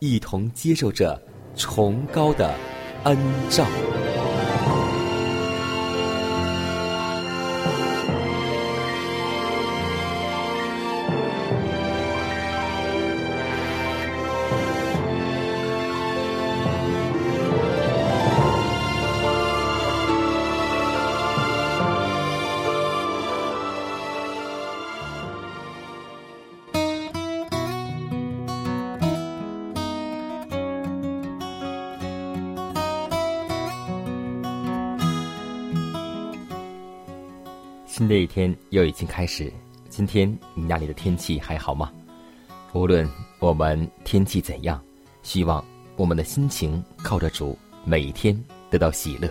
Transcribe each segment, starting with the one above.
一同接受着崇高的恩照。新的一天又已经开始，今天你那里的天气还好吗？无论我们天气怎样，希望我们的心情靠着主，每一天得到喜乐。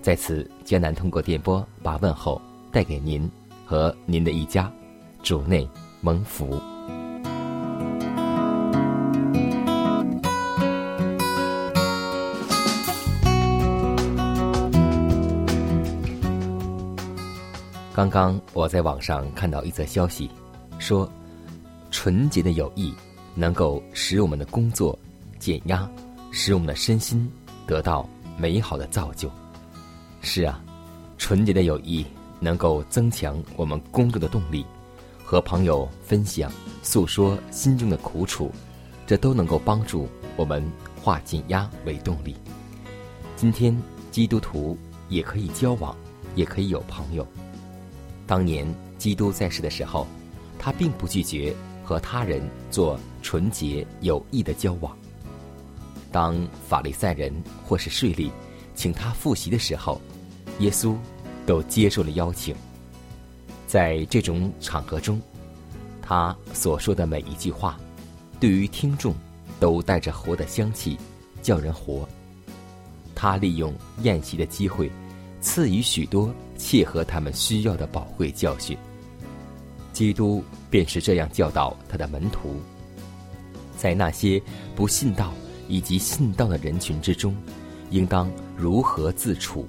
在此，艰难通过电波把问候带给您和您的一家，主内蒙福。刚刚我在网上看到一则消息，说纯洁的友谊能够使我们的工作减压，使我们的身心得到美好的造就。是啊，纯洁的友谊能够增强我们工作的动力，和朋友分享、诉说心中的苦楚，这都能够帮助我们化减压为动力。今天基督徒也可以交往，也可以有朋友。当年基督在世的时候，他并不拒绝和他人做纯洁有益的交往。当法利赛人或是税吏请他复习的时候，耶稣都接受了邀请。在这种场合中，他所说的每一句话，对于听众都带着活的香气，叫人活。他利用宴席的机会，赐予许多。切合他们需要的宝贵教训，基督便是这样教导他的门徒。在那些不信道以及信道的人群之中，应当如何自处？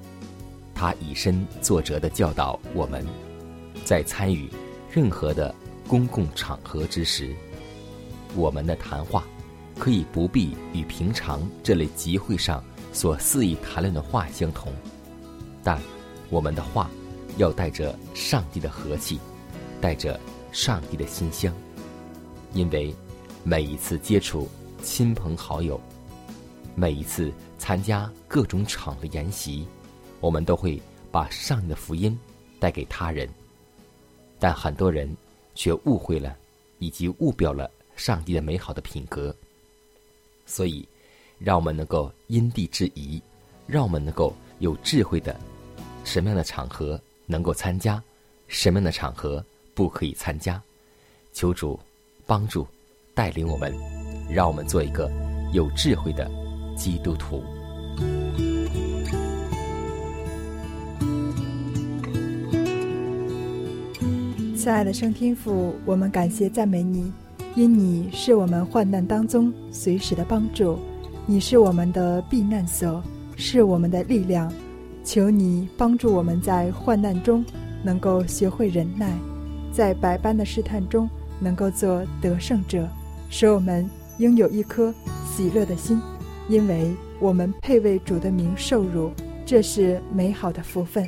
他以身作则的教导我们，在参与任何的公共场合之时，我们的谈话可以不必与平常这类集会上所肆意谈论的话相同，但。我们的话要带着上帝的和气，带着上帝的馨香，因为每一次接触亲朋好友，每一次参加各种场的筵席，我们都会把上帝的福音带给他人。但很多人却误会了，以及误表了上帝的美好的品格。所以，让我们能够因地制宜，让我们能够有智慧的。什么样的场合能够参加，什么样的场合不可以参加？求主帮助带领我们，让我们做一个有智慧的基督徒。亲爱的圣天父，我们感谢赞美你，因你是我们患难当中随时的帮助，你是我们的避难所，是我们的力量。求你帮助我们在患难中能够学会忍耐，在百般的试探中能够做得胜者，使我们拥有一颗喜乐的心，因为我们配为主的名受辱，这是美好的福分。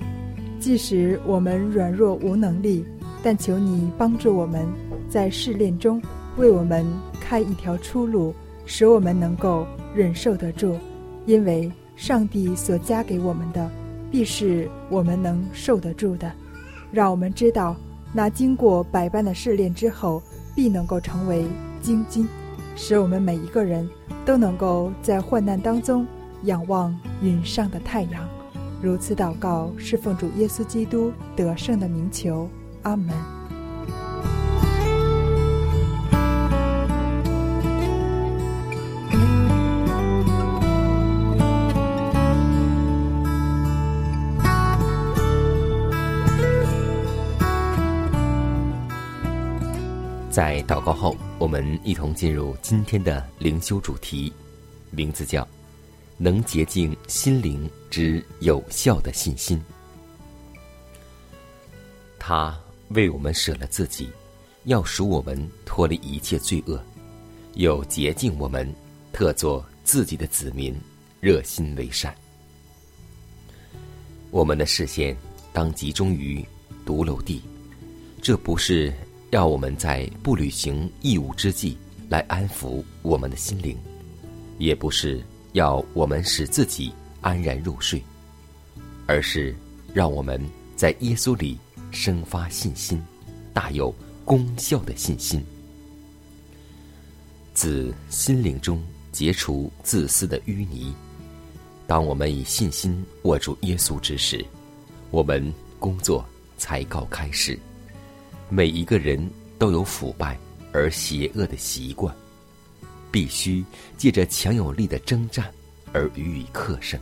即使我们软弱无能力，但求你帮助我们，在试炼中为我们开一条出路，使我们能够忍受得住。因为上帝所加给我们的，必是我们能受得住的。让我们知道，那经过百般的试炼之后，必能够成为精金，使我们每一个人都能够在患难当中仰望云上的太阳。如此祷告，是奉主耶稣基督得胜的名求，阿门。在祷告后，我们一同进入今天的灵修主题，名字叫。能洁净心灵之有效的信心，他为我们舍了自己，要赎我们脱离一切罪恶，又洁净我们，特作自己的子民，热心为善。我们的视线当集中于独楼地，这不是要我们在不履行义务之际来安抚我们的心灵，也不是。要我们使自己安然入睡，而是让我们在耶稣里生发信心，大有功效的信心，自心灵中结除自私的淤泥。当我们以信心握住耶稣之时，我们工作才告开始。每一个人都有腐败而邪恶的习惯。必须借着强有力的征战而予以克胜。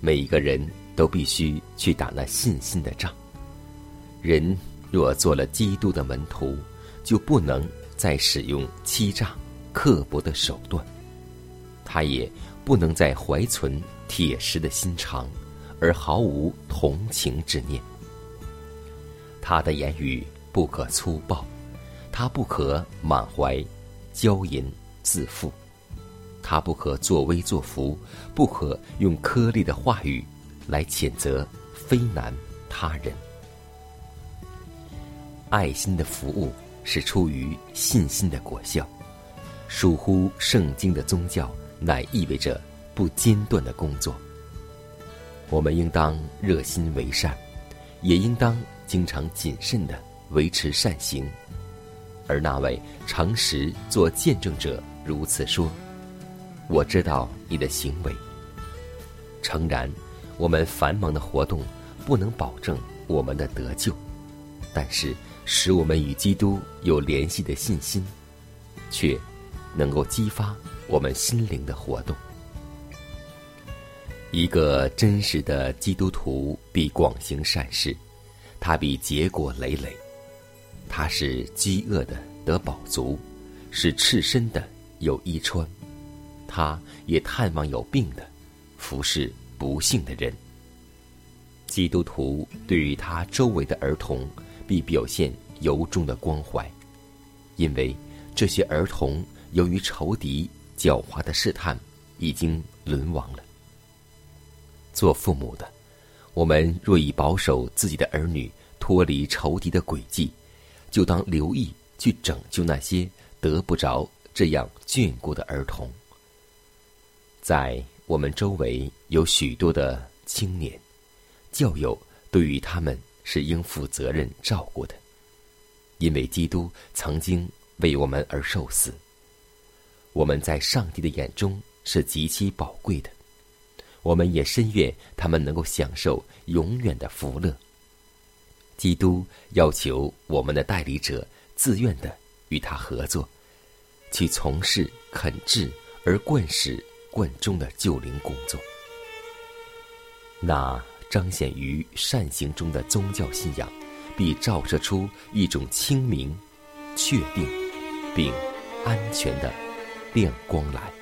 每一个人都必须去打那信心的仗。人若做了基督的门徒，就不能再使用欺诈、刻薄的手段；他也不能再怀存铁石的心肠，而毫无同情之念。他的言语不可粗暴，他不可满怀。骄淫自负，他不可作威作福，不可用颗粒的话语来谴责非难他人。爱心的服务是出于信心的果效，疏忽圣经的宗教，乃意味着不间断的工作。我们应当热心为善，也应当经常谨慎的维持善行。而那位诚实做见证者如此说：“我知道你的行为。诚然，我们繁忙的活动不能保证我们的得救，但是使我们与基督有联系的信心，却能够激发我们心灵的活动。一个真实的基督徒必广行善事，他必结果累累。”他是饥饿的得饱足，是赤身的有衣穿，他也探望有病的，服侍不幸的人。基督徒对于他周围的儿童，必表现由衷的关怀，因为这些儿童由于仇敌狡猾的试探，已经沦亡了。做父母的，我们若以保守自己的儿女脱离仇敌的诡计。就当留意去拯救那些得不着这样眷顾的儿童。在我们周围有许多的青年，教友对于他们是应负责任照顾的，因为基督曾经为我们而受死。我们在上帝的眼中是极其宝贵的，我们也深愿他们能够享受永远的福乐。基督要求我们的代理者自愿的与他合作，去从事肯治而贯始贯终的救灵工作。那彰显于善行中的宗教信仰，必照射出一种清明、确定并安全的亮光来。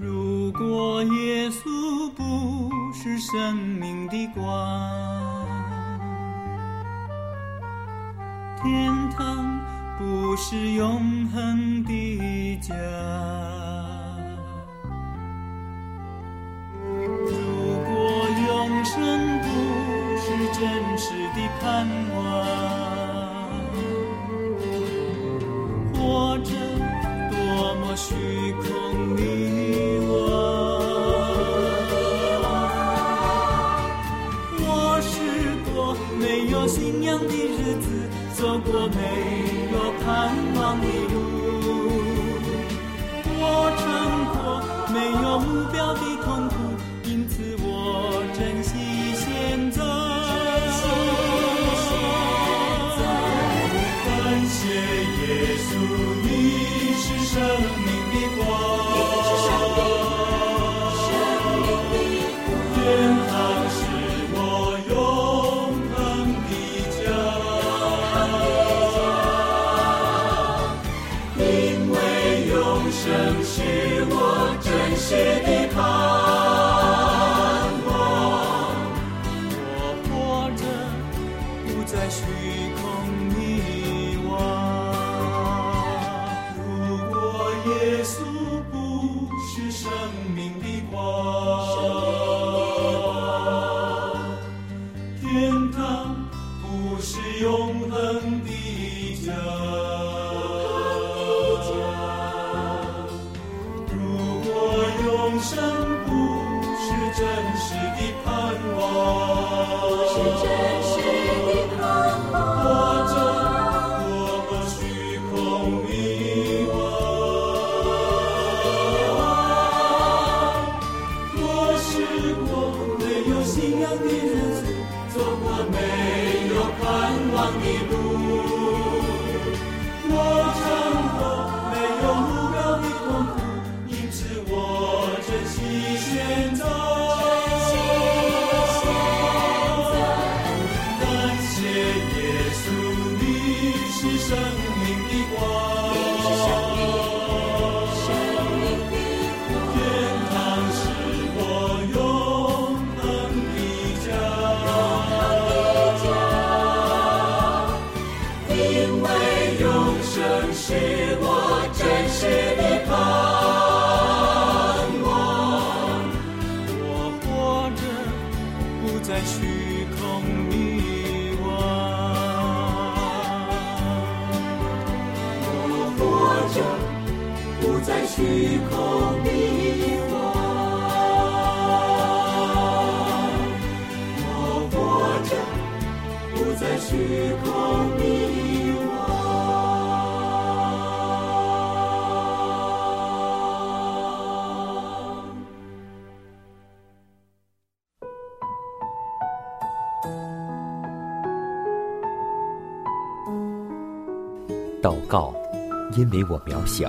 如果耶稣不是生命的光天堂不是永恒的家如果永生不是真实的盼望我虚空迷惘，我活着不再虚空迷惘。祷告，因为我渺小；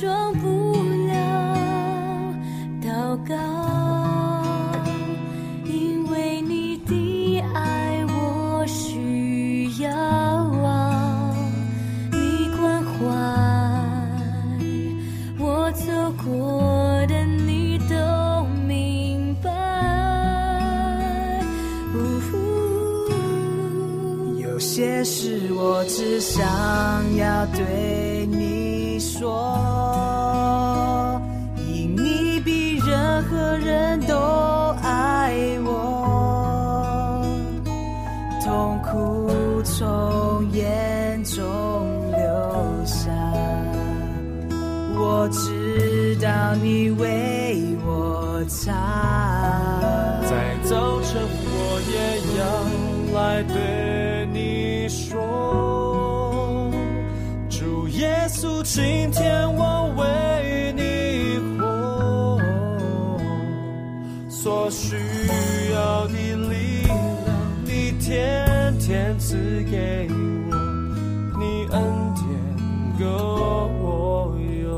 说今天我为你活，所需要的力量，你天天赐给我，你恩典够我用。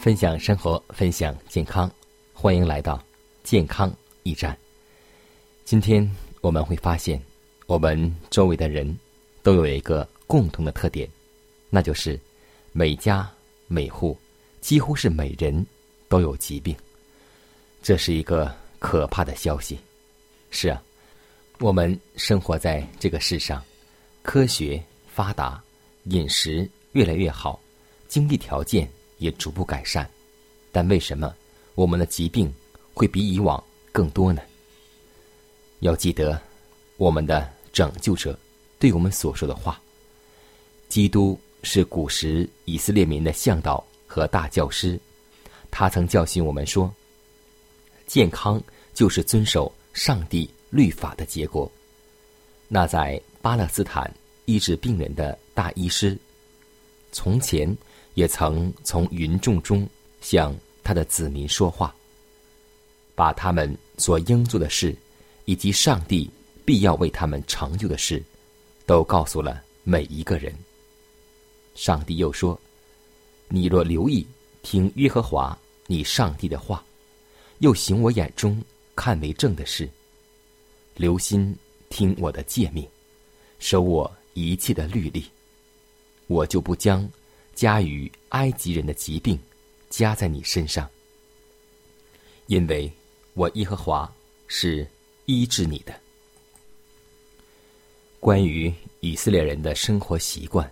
分享生活，分享健康，欢迎来到健康驿站。今天我们会发现，我们周围的人都有一个共同的特点，那就是每家每户几乎是每人都有疾病。这是一个可怕的消息。是啊，我们生活在这个世上，科学发达，饮食越来越好，经济条件也逐步改善，但为什么我们的疾病会比以往更多呢？要记得，我们的拯救者对我们所说的话：基督是古时以色列民的向导和大教师，他曾教训我们说，健康就是遵守上帝律法的结果。那在巴勒斯坦医治病人的大医师，从前也曾从云众中向他的子民说话，把他们所应做的事，以及上帝必要为他们成就的事，都告诉了每一个人。上帝又说：“你若留意听耶和华你上帝的话，又行我眼中看为正的事，留心听我的诫命，守我一切的律例，我就不将加于埃及人的疾病加在你身上，因为我耶和华是医治你的。”关于以色列人的生活习惯，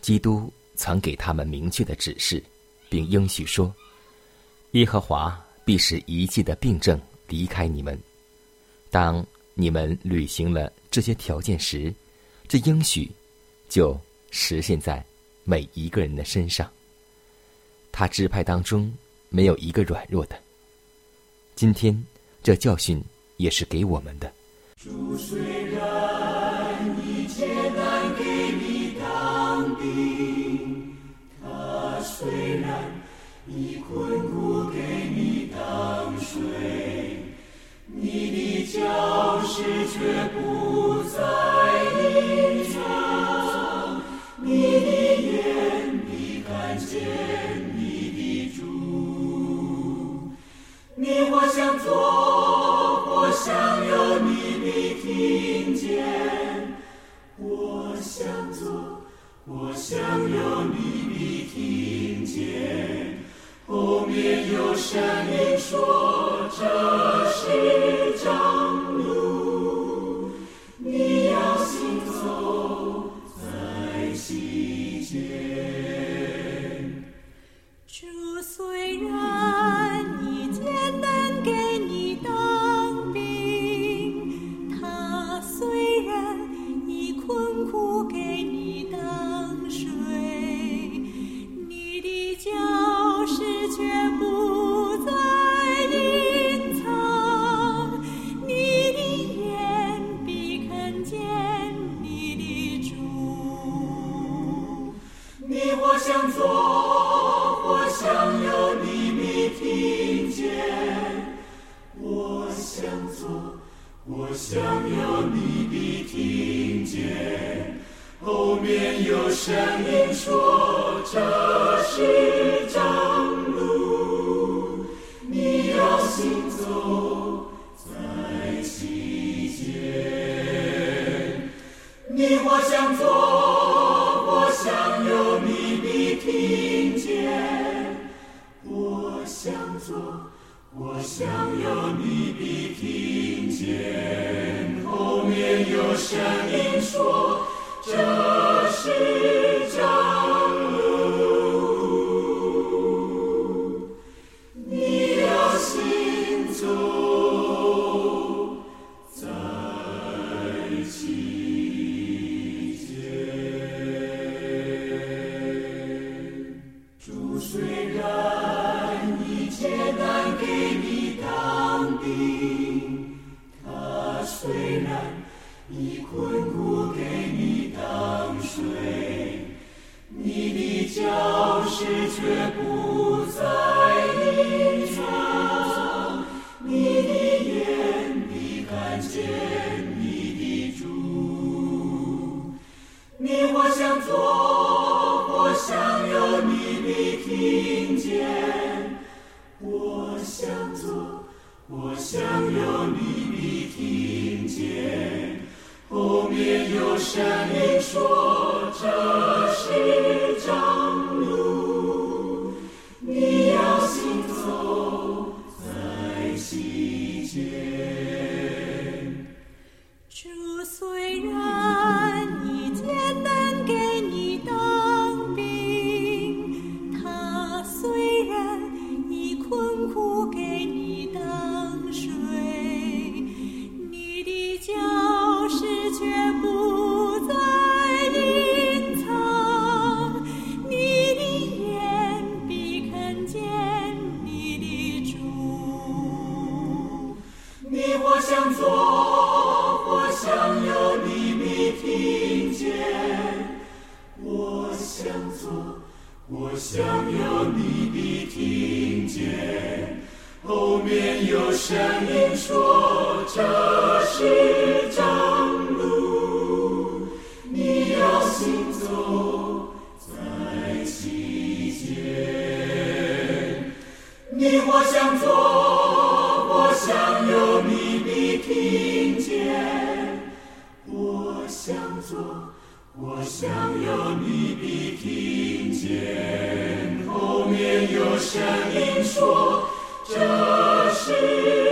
基督曾给他们明确的指示，并应许说：“耶和华必使一切的病症离开你们。当你们履行了这些条件时，这应许就实现在每一个人的身上。他支派当中没有一个软弱的。今天这教训也是给我们的。主虽然却不在你家，你的眼，你看见，你的主，你或想做，我想要你必听见，我想做，我想要你必听见，后面有声音说这是。有声音说这是家。我想左，我想右，你必听见。后面有声音说：“这是我想做，我想要，你必听见。后面有声音说：“这是正路，你要行走在其间。”你或向左，我想有，你必听我想要，你必听见。后面有声音说：“这是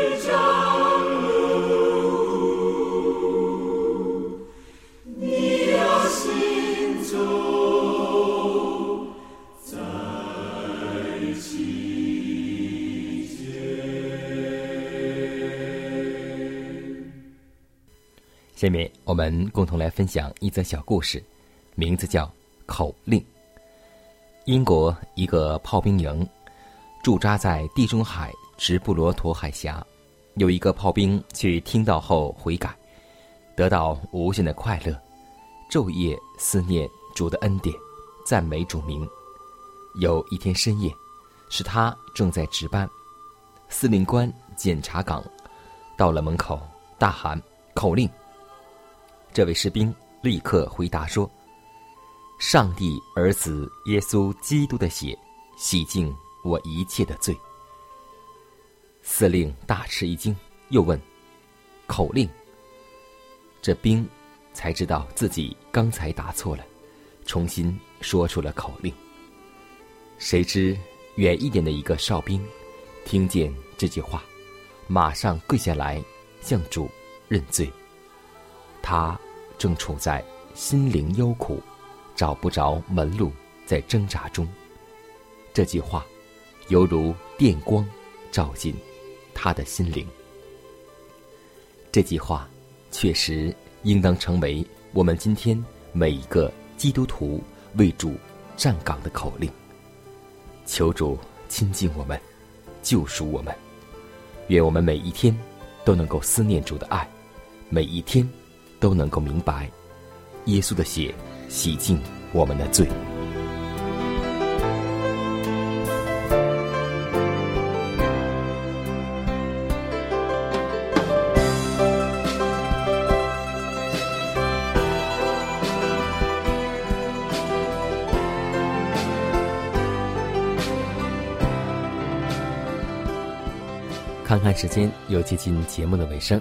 下面我们共同来分享一则小故事，名字叫《口令》。英国一个炮兵营驻扎在地中海直布罗陀海峡，有一个炮兵去听到后悔改，得到无限的快乐，昼夜思念主的恩典，赞美主名。有一天深夜，是他正在值班，司令官检查岗到了门口，大喊口令。这位士兵立刻回答说：“上帝儿子耶稣基督的血，洗净我一切的罪。”司令大吃一惊，又问：“口令？”这兵才知道自己刚才答错了，重新说出了口令。谁知远一点的一个哨兵，听见这句话，马上跪下来向主认罪。他正处在心灵忧苦、找不着门路，在挣扎中。这句话，犹如电光照进他的心灵。这句话，确实应当成为我们今天每一个基督徒为主站岗的口令。求主亲近我们，救赎我们。愿我们每一天都能够思念主的爱，每一天都能够明白，耶稣的血洗净我们的罪。看看时间，又接近节目的尾声。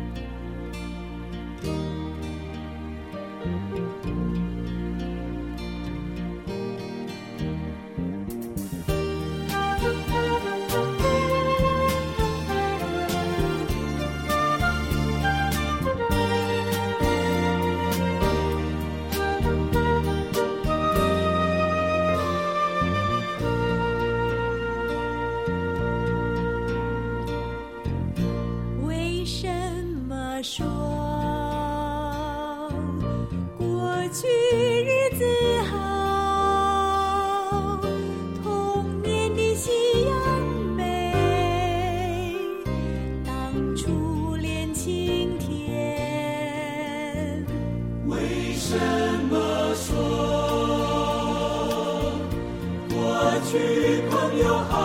友好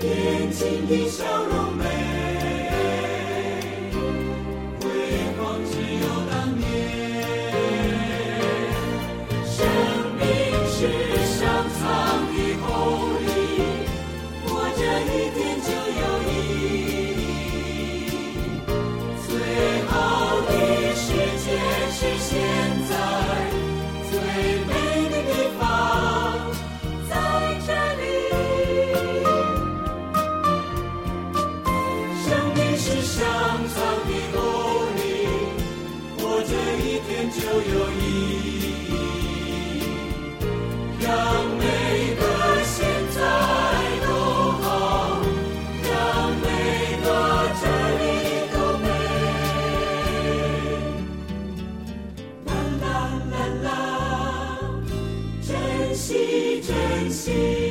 年轻的笑容 see.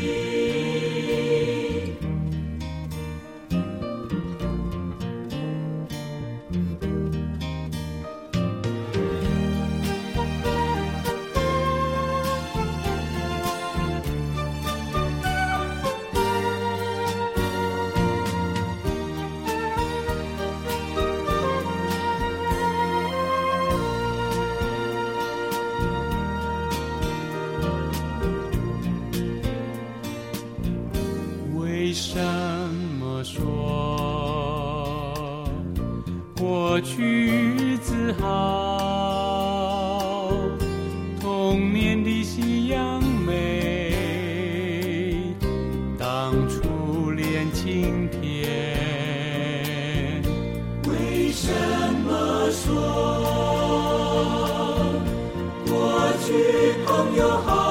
今天。为什么说过去朋友好